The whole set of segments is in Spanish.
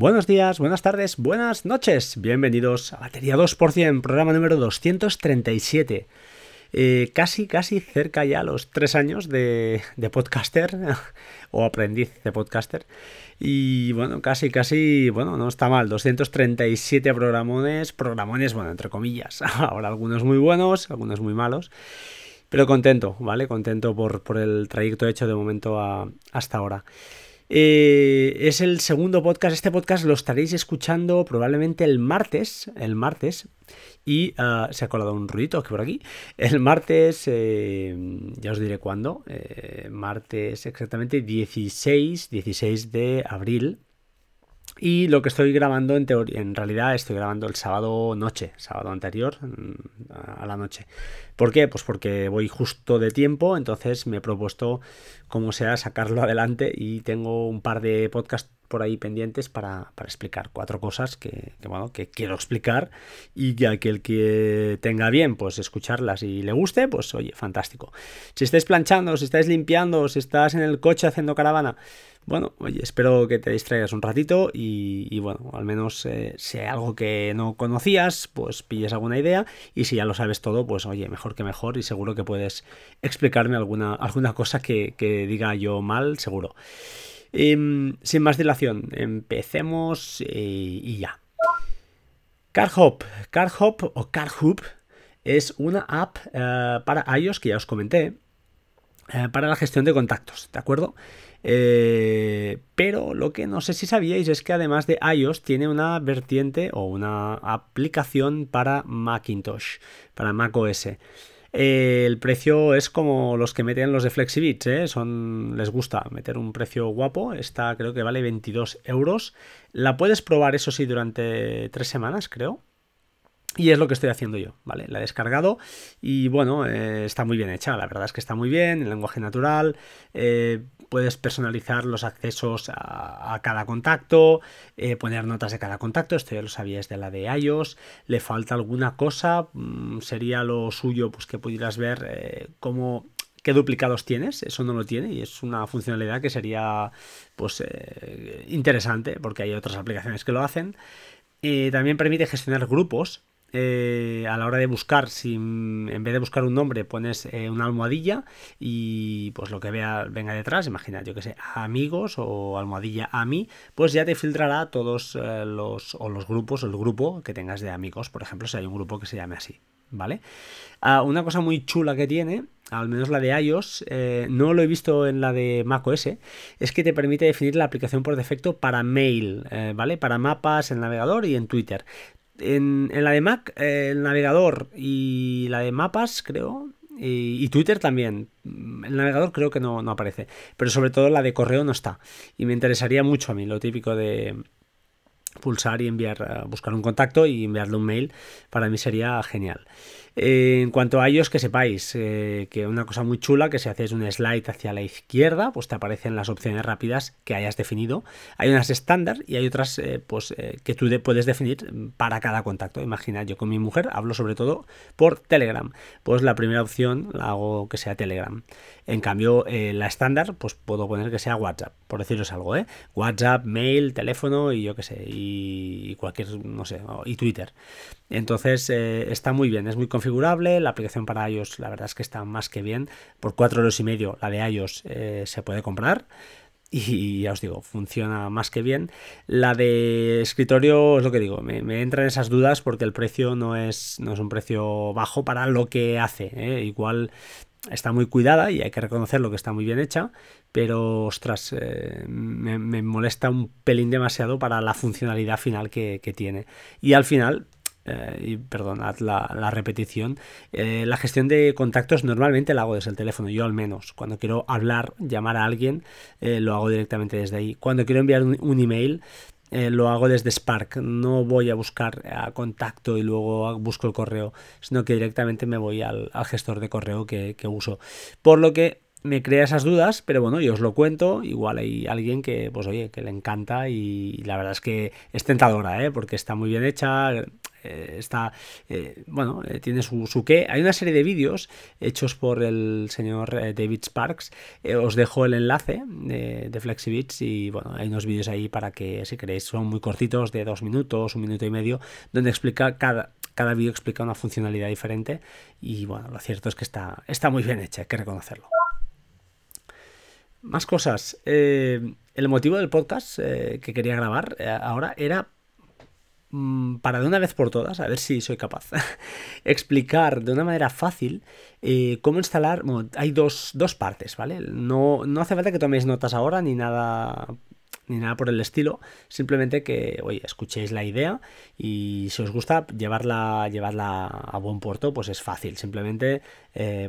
Buenos días, buenas tardes, buenas noches. Bienvenidos a Batería 2%, programa número 237. Eh, casi, casi cerca ya los tres años de, podcaster o aprendiz de podcaster. Y bueno, casi, casi, bueno, no está mal. 237 programones, programones, bueno, entre comillas. Ahora algunos muy buenos, algunos muy malos. Pero contento, ¿vale? Contento por, el trayecto hecho de momento hasta ahora. Eh, es el segundo podcast. Este podcast lo estaréis escuchando probablemente el martes. El martes. Y ah, se ha colado un ruidito que por aquí. El martes, eh, ya os diré cuándo. Eh, martes exactamente 16, 16 de abril y lo que estoy grabando en teoría, en realidad estoy grabando el sábado noche, sábado anterior mm, a la noche. ¿Por qué? Pues porque voy justo de tiempo, entonces me he propuesto, como sea, sacarlo adelante y tengo un par de podcasts por ahí pendientes para, explicar cuatro cosas que, bueno, que quiero explicar y que aquel que tenga bien, pues escucharlas y le guste, pues oye, fantástico. Si estáis planchando, si estáis limpiando, si estás en el coche haciendo caravana, bueno, oye, espero que te distraigas un ratito y, bueno, al menos eh, si hay algo que no conocías, pues pilles alguna idea y si ya lo sabes todo, pues oye, mejor que mejor y seguro que puedes explicarme alguna, alguna cosa que, diga yo mal, seguro. Em, sin más dilación, empecemos eh, y ya. CarHop, CarHop o CarHoop es una app eh, para iOS que ya os comenté, para la gestión de contactos, ¿de acuerdo? Eh, pero lo que no sé si sabíais es que además de iOS tiene una vertiente o una aplicación para Macintosh, para macOS. Eh, el precio es como los que meten los de FlexiBits, ¿eh? Son, les gusta meter un precio guapo. Esta creo que vale 22 euros. La puedes probar, eso sí, durante tres semanas, creo. Y es lo que estoy haciendo yo, ¿vale? La he descargado y bueno, eh, está muy bien hecha, la verdad es que está muy bien, en lenguaje natural, eh, puedes personalizar los accesos a, cada contacto, eh, poner notas de cada contacto, esto ya lo sabías de la de iOS, le falta alguna cosa, mm, sería lo suyo pues que pudieras ver cómo qué duplicados tienes, eso no lo tiene y es una funcionalidad que sería pues interesante porque hay otras aplicaciones que lo hacen. también permite gestionar grupos eh, a la hora de buscar, si en vez de buscar un nombre pones eh, una almohadilla y pues lo que vea venga detrás, imagina, yo que sé, amigos o almohadilla a mí, pues ya te filtrará todos eh, los o los grupos o el grupo que tengas de amigos, por ejemplo, si hay un grupo que se llame así, ¿vale? Ah, una cosa muy chula que tiene, al menos la de iOS, no lo he visto en la de macOS, es que te permite definir la aplicación por defecto para mail, ¿vale? Para mapas en navegador y en Twitter. En, la de Mac, el navegador y la de mapas, creo, y, Twitter también. El navegador creo que no, no, aparece. Pero sobre todo la de correo no está. Y me interesaría mucho a mí lo típico de pulsar y enviar, eh, buscar un contacto y enviarle un mail. Para mí sería genial. Eh, en cuanto a ellos, que sepáis eh, que una cosa muy chula, que si haces un slide hacia la izquierda, pues te aparecen las opciones rápidas que hayas definido. Hay unas estándar y hay otras eh, pues, que tú puedes definir para cada contacto. Imagina, yo con mi mujer hablo sobre todo por Telegram. Pues la primera opción la hago que sea Telegram. En cambio, la estándar, pues puedo poner que sea WhatsApp, por deciros algo, ¿eh? WhatsApp, mail, teléfono y yo qué sé, y cualquier, no sé, y Twitter. Entonces está muy bien, es muy configurable la aplicación para iOS la verdad es que está más que bien. Por 4 euros y medio la de iOS eh, se puede comprar. Y ya os digo, funciona más que bien. La de escritorio es lo que digo, me, entran esas dudas porque el precio no es, no es un precio bajo para lo que hace. ¿eh? Igual está muy cuidada y hay que reconocer lo que está muy bien hecha, pero ostras, eh, me, molesta un pelín demasiado para la funcionalidad final que tiene. Y al final, eh, y perdonad la, repetición, eh, la gestión de contactos normalmente la hago desde el teléfono, yo al menos. Cuando quiero hablar, llamar a alguien, eh, lo hago directamente desde ahí. Cuando quiero enviar un, email, lo hago desde Spark. No voy a buscar a contacto y luego busco el correo, sino que directamente me voy al, gestor de correo que, uso. Por lo que me crea esas dudas, pero bueno, yo os lo cuento. Igual hay alguien que, pues oye, que le encanta y la verdad es que es tentadora, ¿eh? porque está muy bien hecha. Eh, está, eh, bueno, tiene su, su qué. Hay una serie de vídeos hechos por el señor David Sparks. os dejo el enlace de, de FlexiBits y bueno, hay unos vídeos ahí para que si queréis, son muy cortitos, de dos minutos, un minuto y medio, donde explica cada, cada vídeo explica una funcionalidad diferente y bueno, lo cierto es que está, está muy bien hecha, hay que reconocerlo. Más cosas. Eh, el motivo del podcast eh, que quería grabar eh, ahora era para de una vez por todas, a ver si soy capaz, explicar de una manera fácil cómo instalar. hay dos, dos, partes, ¿vale? No, no hace falta que toméis notas ahora ni nada ni nada por el estilo, simplemente que, oye, escuchéis la idea y si os gusta llevarla, llevarla a buen puerto, pues es fácil, simplemente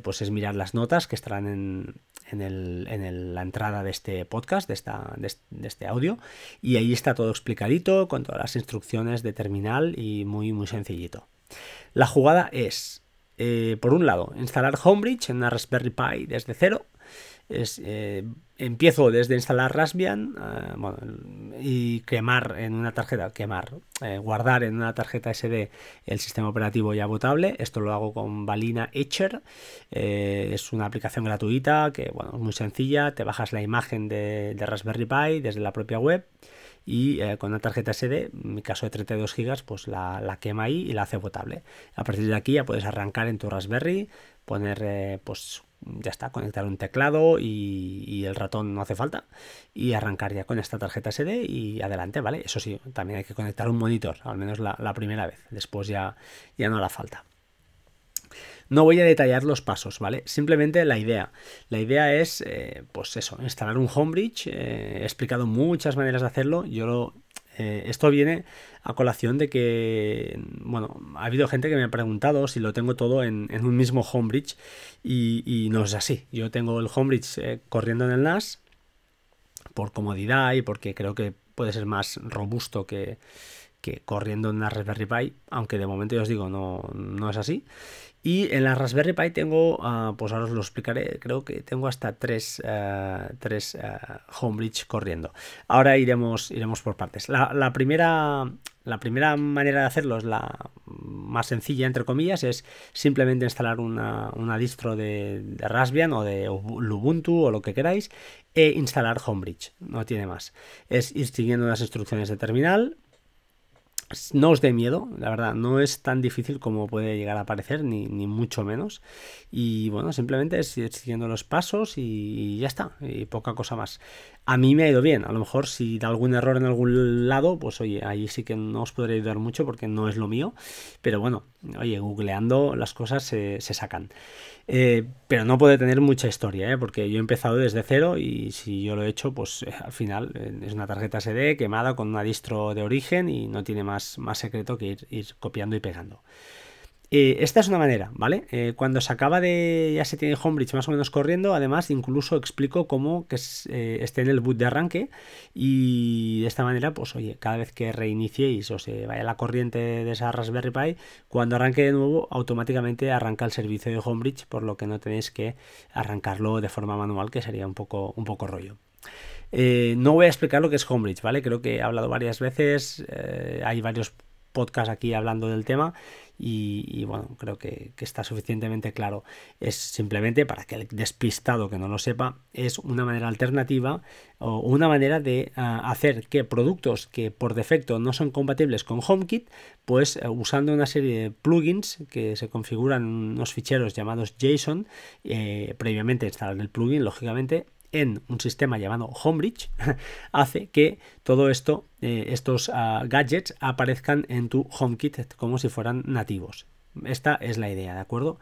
pues es mirar las notas que estarán en, en, el, en la entrada de este podcast, de, esta, de, este audio, y ahí está todo explicadito con todas las instrucciones de terminal y muy, muy sencillito. La jugada es, eh, por un lado, instalar Homebridge en una Raspberry Pi desde cero, es, eh, empiezo desde instalar Raspbian eh, y quemar en una tarjeta, quemar, eh, guardar en una tarjeta SD el sistema operativo ya botable. Esto lo hago con Balina Etcher. es una aplicación gratuita que bueno, es muy sencilla. Te bajas la imagen de, Raspberry Pi desde la propia web y con una tarjeta SD, en mi caso de 32 GB, pues la, quema ahí y la hace botable. A partir de aquí ya puedes arrancar en tu Raspberry, poner pues ya está, conectar un teclado y, el ratón no hace falta y arrancar ya con esta tarjeta SD y adelante, ¿vale? Eso sí, también hay que conectar un monitor, al menos la, primera vez, después ya, ya no hará falta. No voy a detallar los pasos, ¿vale? Simplemente la idea. La idea es, eh, pues eso, instalar un Homebridge. Eh, he explicado muchas maneras de hacerlo. Yo lo, eh, esto viene a colación de que, bueno, ha habido gente que me ha preguntado si lo tengo todo en, un mismo Homebridge y, no es así. Yo tengo el Homebridge eh, corriendo en el NAS por comodidad y porque creo que puede ser más robusto que, que corriendo en una Raspberry Pi, aunque de momento ya os digo, no, no es así. Y en la Raspberry Pi tengo, ah, pues ahora os lo explicaré, creo que tengo hasta tres, uh, tres ah, Homebridge corriendo. Ahora iremos, iremos por partes. La, primera, la primera manera de hacerlo es la más sencilla, entre comillas, es simplemente instalar una, distro de, de, Raspbian o de Ubuntu o lo que queráis e instalar Homebridge, no tiene más. Es ir siguiendo las instrucciones de terminal, no os dé miedo, la verdad, no es tan difícil como puede llegar a parecer, ni, ni mucho menos. Y bueno, simplemente es siguiendo los pasos y, ya está, y poca cosa más. A mí me ha ido bien, a lo mejor si da algún error en algún lado, pues oye, ahí sí que no os podré ayudar mucho porque no es lo mío, pero bueno, oye, googleando las cosas se, se sacan. Eh, pero no puede tener mucha historia, ¿eh? porque yo he empezado desde cero y si yo lo he hecho, pues eh, al final es una tarjeta SD quemada con una distro de origen y no tiene más, más secreto que ir, ir copiando y pegando. Eh, esta es una manera, ¿vale? Eh, cuando se acaba de. ya se tiene Homebridge más o menos corriendo, además incluso explico cómo que eh, esté en el boot de arranque y de esta manera, pues oye, cada vez que reiniciéis o se vaya la corriente de esa Raspberry Pi, cuando arranque de nuevo, automáticamente arranca el servicio de Homebridge, por lo que no tenéis que arrancarlo de forma manual, que sería un poco, un poco rollo. no voy a explicar lo que es Homebridge, ¿vale? Creo que he hablado varias veces, hay varios podcasts aquí hablando del tema y, bueno, creo que, está suficientemente claro. Es simplemente para que el despistado que no lo sepa, es una manera alternativa o una manera de ah, hacer que productos que por defecto no son compatibles con HomeKit, pues eh, usando una serie de plugins que se configuran unos ficheros llamados JSON, eh, previamente instalar el plugin, lógicamente, en un sistema llamado Homebridge hace que todo esto, eh, estos ah, gadgets aparezcan en tu HomeKit como si fueran nativos. Esta es la idea, ¿de acuerdo?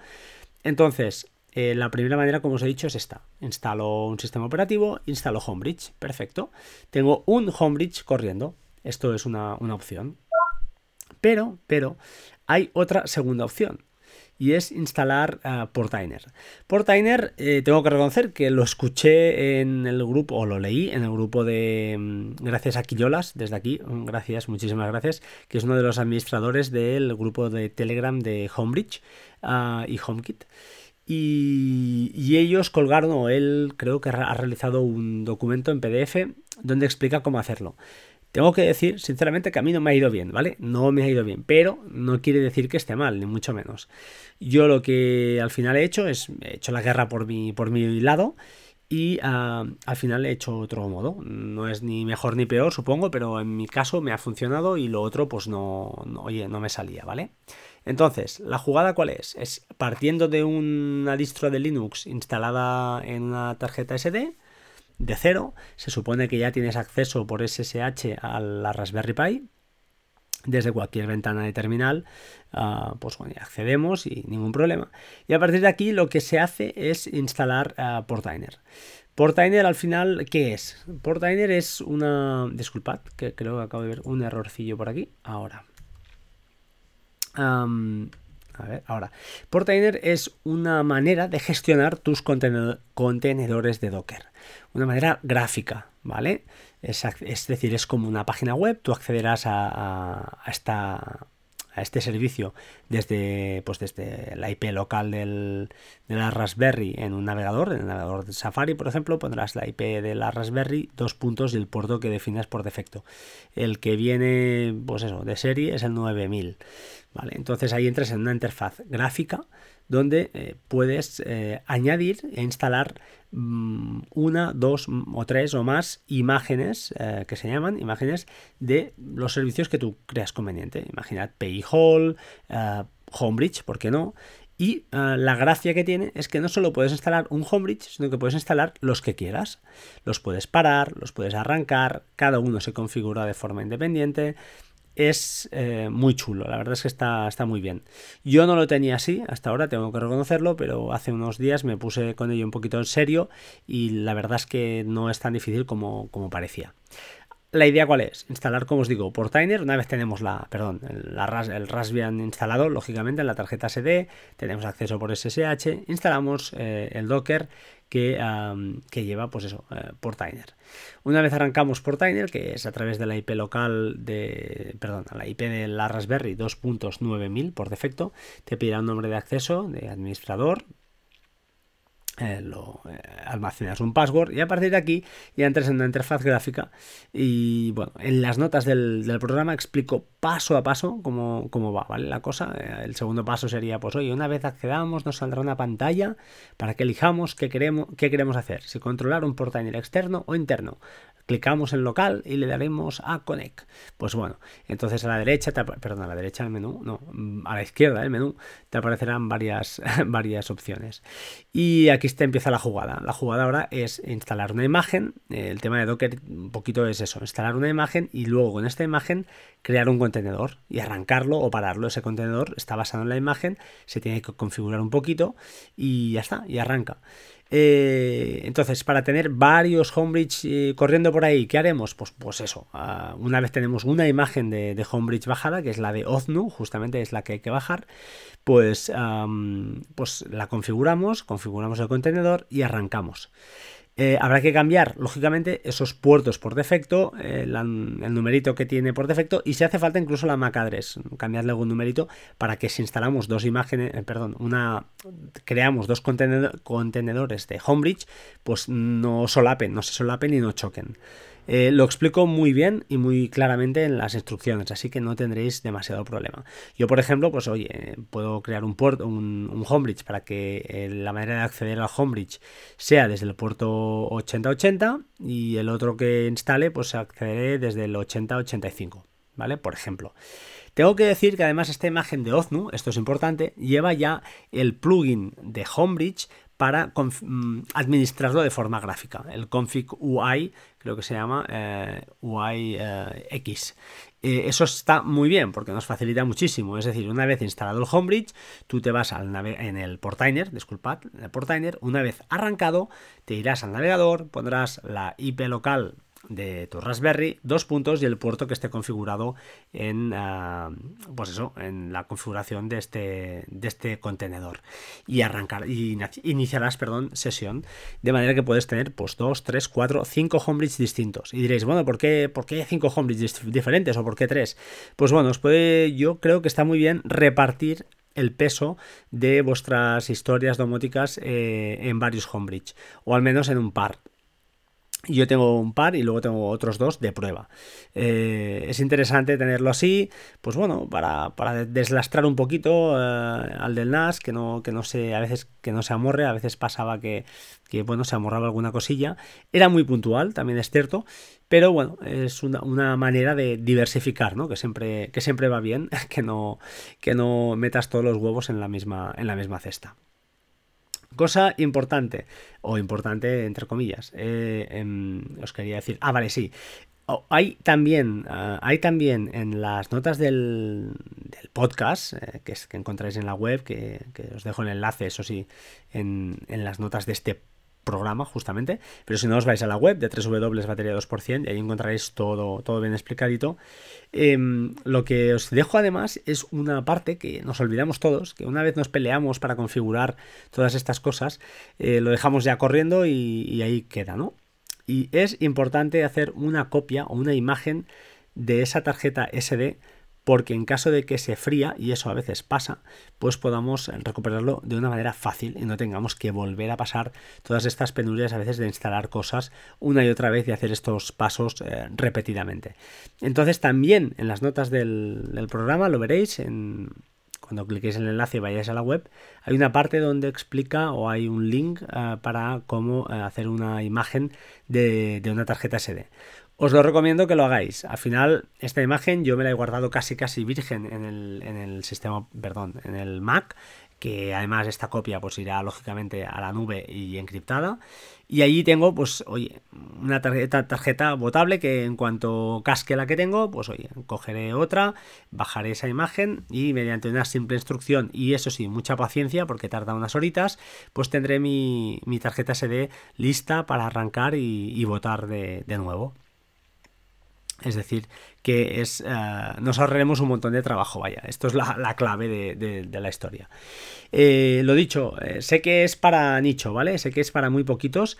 Entonces, eh, la primera manera, como os he dicho, es esta. Instalo un sistema operativo, instalo Homebridge. Perfecto. Tengo un Homebridge corriendo. Esto es una, una opción. Pero, pero, hay otra segunda opción y es instalar uh, Portainer. Portainer, eh, tengo que reconocer que lo escuché en el grupo, o lo leí en el grupo de mm, Gracias a Quillolas, desde aquí, mm, gracias, muchísimas gracias, que es uno de los administradores del grupo de Telegram de Homebridge ah, y HomeKit. Y, ellos colgaron, o él creo que ha realizado un documento en PDF donde explica cómo hacerlo. Tengo que decir, sinceramente, que a mí no me ha ido bien, ¿vale? No me ha ido bien, pero no quiere decir que esté mal, ni mucho menos. Yo lo que al final he hecho es, he hecho la guerra por mi, por mi lado y ah, al final he hecho otro modo. No es ni mejor ni peor, supongo, pero en mi caso me ha funcionado y lo otro pues no, oye, no me salía, ¿vale? Entonces, ¿la jugada cuál es? Es partiendo de una distro de Linux instalada en una tarjeta SD de cero, se supone que ya tienes acceso por SSH a la Raspberry Pi, desde cualquier ventana de terminal, ah, pues bueno, accedemos y ningún problema. Y a partir de aquí lo que se hace es instalar uh, Portainer. Portainer al final, ¿qué es? Portainer es una... Disculpad, que creo que acabo de ver un errorcillo por aquí. Ahora a ver, ahora. Portainer es una manera de gestionar tus contenedores de Docker. Una manera gráfica, ¿vale? Es, decir, es como una página web, tú accederás a esta a este servicio desde, pues desde la IP local del, de la Raspberry en un navegador, en el navegador de Safari, por ejemplo, pondrás la IP de la Raspberry, dos puntos y el puerto que defines por defecto. El que viene, pues eso, de serie es el 9000. ¿vale? Entonces ahí entras en una interfaz gráfica donde eh, puedes eh, añadir e instalar mm, una, dos o tres o más imágenes eh, que se llaman imágenes de los servicios que tú creas conveniente. Imaginad PI Hall, Homebridge, ¿por qué no? Y la gracia que tiene es que no solo puedes instalar un Homebridge, sino que puedes instalar los que quieras. Los puedes parar, los puedes arrancar, cada uno se configura de forma independiente es eh, muy chulo, la verdad es que está, está muy bien. Yo no lo tenía así hasta ahora, tengo que reconocerlo, pero hace unos días me puse con ello un poquito en serio y la verdad es que no es tan difícil como, como parecía. La idea cuál es? Instalar, como os digo, Portainer. Una vez tenemos la, perdón, el, Raspbian instalado, lógicamente en la tarjeta SD, tenemos acceso por SSH, instalamos eh, el Docker que, que, lleva, pues eso, eh, Portainer. Una vez arrancamos Portainer, que es a través de la IP local de, perdón, la IP de la Raspberry 2.9000 por defecto, te pedirá un nombre de acceso de administrador, eh, lo eh, almacenas un password y a partir de aquí ya entras en una interfaz gráfica y bueno, en las notas del, programa explico paso a paso cómo, cómo, va, ¿vale? La cosa, eh, el segundo paso sería pues oye, una vez accedamos nos saldrá una pantalla para que elijamos qué queremos, qué queremos hacer, si controlar un portainer externo o interno clicamos en local y le daremos a connect. Pues bueno, entonces a la derecha, perdón, a la derecha del menú, no, a la izquierda del menú te aparecerán varias, varias opciones. Y aquí te empieza la jugada. La jugada ahora es instalar una imagen. El tema de Docker un poquito es eso, instalar una imagen y luego con esta imagen crear un contenedor y arrancarlo o pararlo. Ese contenedor está basado en la imagen, se tiene que configurar un poquito y ya está, y arranca. Eh, entonces, para tener varios Homebridge eh, corriendo por ahí, ¿qué haremos? Pues, pues eso, ah, una vez tenemos una imagen de, Homebridge bajada, que es la de Oznu, justamente es la que hay que bajar, pues, pues la configuramos, configuramos el contenedor y arrancamos. Eh, habrá que cambiar, lógicamente, esos puertos por defecto, el numerito que tiene por defecto, y si hace falta incluso la MAC address, cambiarle algún numerito para que si instalamos dos imágenes, eh, perdón, una, creamos dos contenedores de Homebridge, pues no solapen, no se solapen y no choquen. Eh, lo explico muy bien y muy claramente en las instrucciones, así que no tendréis demasiado problema. Yo, por ejemplo, pues oye, puedo crear un puerto, un, homebridge para que eh, la manera de acceder al homebridge sea desde el puerto 8080 y el otro que instale, pues accederé desde el 8085, ¿vale? Por ejemplo. Tengo que decir que además esta imagen de Oznu, esto es importante, lleva ya el plugin de Homebridge para mm, administrarlo de forma gráfica. El config UI, creo que se llama eh, UI eh, X. Eh, eso está muy bien porque nos facilita muchísimo. Es decir, una vez instalado el Homebridge, tú te vas al en el Portainer, disculpad, en el Portainer, una vez arrancado, te irás al navegador, pondrás la IP local de tu Raspberry, dos puntos y el puerto que esté configurado en, ah, pues eso, en la configuración de este, de este contenedor. Y arrancar, y iniciarás, perdón, sesión, de manera que puedes tener pues dos, tres, cuatro, cinco homebridge distintos. Y diréis, bueno, ¿por qué, ¿por qué cinco homebridge diferentes o por qué tres? Pues bueno, os puede, yo creo que está muy bien repartir el peso de vuestras historias domóticas eh, en varios homebridge o al menos en un par yo tengo un par y luego tengo otros dos de prueba. Eh, es interesante tenerlo así, pues bueno, para, deslastrar un poquito eh, al del NAS, que no, que no se, a veces que no se amorre, a veces pasaba que, que, bueno, se amorraba alguna cosilla. Era muy puntual, también es cierto, pero bueno, es una, una, manera de diversificar, ¿no? Que siempre, que siempre va bien, que no, que no metas todos los huevos en la misma, en la misma cesta. Cosa importante, o importante entre comillas, eh, em, os quería decir, ah, vale, sí. hay también, ah, hay también en las notas del, podcast, eh, que, es, que encontráis en la web, que, os dejo el enlace, eso sí, en, en las notas de este programa, justamente. Pero si no, os vais a la web de www.bateria 2% y ahí encontraréis todo, todo bien explicadito. Em, lo que os dejo además es una parte que nos olvidamos todos, que una vez nos peleamos para configurar todas estas cosas, eh, lo dejamos ya corriendo y, y ahí queda, ¿no? Y es importante hacer una copia o una imagen de esa tarjeta SD porque en caso de que se fría, y eso a veces pasa, pues podamos recuperarlo de una manera fácil y no tengamos que volver a pasar todas estas penurias a veces de instalar cosas una y otra vez y hacer estos pasos eh, repetidamente. Entonces también en las notas del, programa lo veréis cuando cliquéis en el enlace y vayáis a la web, hay una parte donde explica o hay un link eh, para cómo eh, hacer una imagen de, de, una tarjeta SD. Os lo recomiendo que lo hagáis. Al final, esta imagen yo me la he guardado casi casi virgen en el, en el sistema, perdón, en el Mac, que además esta copia pues irá lógicamente a la nube y encriptada. Y allí tengo, pues, oye, una tarjeta, tarjeta botable que en cuanto casque la que tengo, pues, oye, cogeré otra, bajaré esa imagen y mediante una simple instrucción y eso sí, mucha paciencia porque tarda unas horitas, pues tendré mi, tarjeta SD lista para arrancar y, y votar de, de nuevo. Es decir, que es, eh, nos ahorraremos un montón de trabajo, vaya. Esto es la, clave de, la historia. Eh, lo dicho, eh, sé que es para nicho, ¿vale? Sé que es para muy poquitos,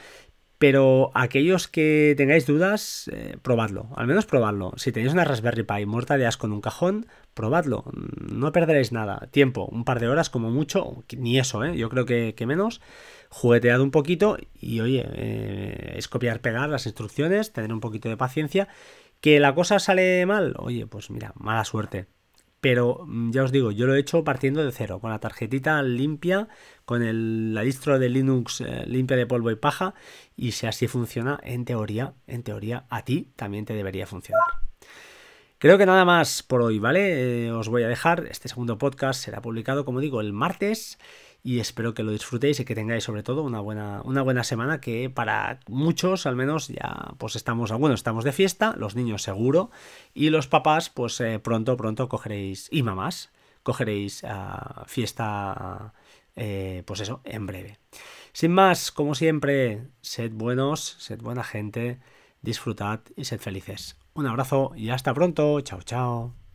pero aquellos que tengáis dudas, probadlo. Al menos probadlo. Si tenéis una Raspberry Pi muerta de asco en un cajón, probadlo. No perderéis nada. Tiempo, un par de horas como mucho, ni eso, ¿eh? Yo creo que, menos jugueteado un poquito y oye, es copiar, pegar las instrucciones, tener un poquito de paciencia ¿Que la cosa sale mal? Oye, pues mira, mala suerte. Pero mm, ya os digo, yo lo he hecho partiendo de cero, con la tarjetita limpia, con el, la distro de Linux eh, limpia de polvo y paja, y si así funciona, en teoría, en teoría, a ti también te debería funcionar. Creo que nada más por hoy, ¿vale? Eh, os voy a dejar. Este segundo podcast será publicado, como digo, el martes y espero que lo disfrutéis y que tengáis sobre todo una buena, una buena semana que para muchos al menos ya pues estamos, bueno, estamos de fiesta, los niños seguro y los papás pues eh, pronto, pronto cogeréis, y mamás, cogeréis uh, fiesta, eh, pues eso, en breve. Sin más, como siempre, sed buenos, sed buena gente, disfrutad y sed felices. Un abrazo y hasta pronto. Chao, chao.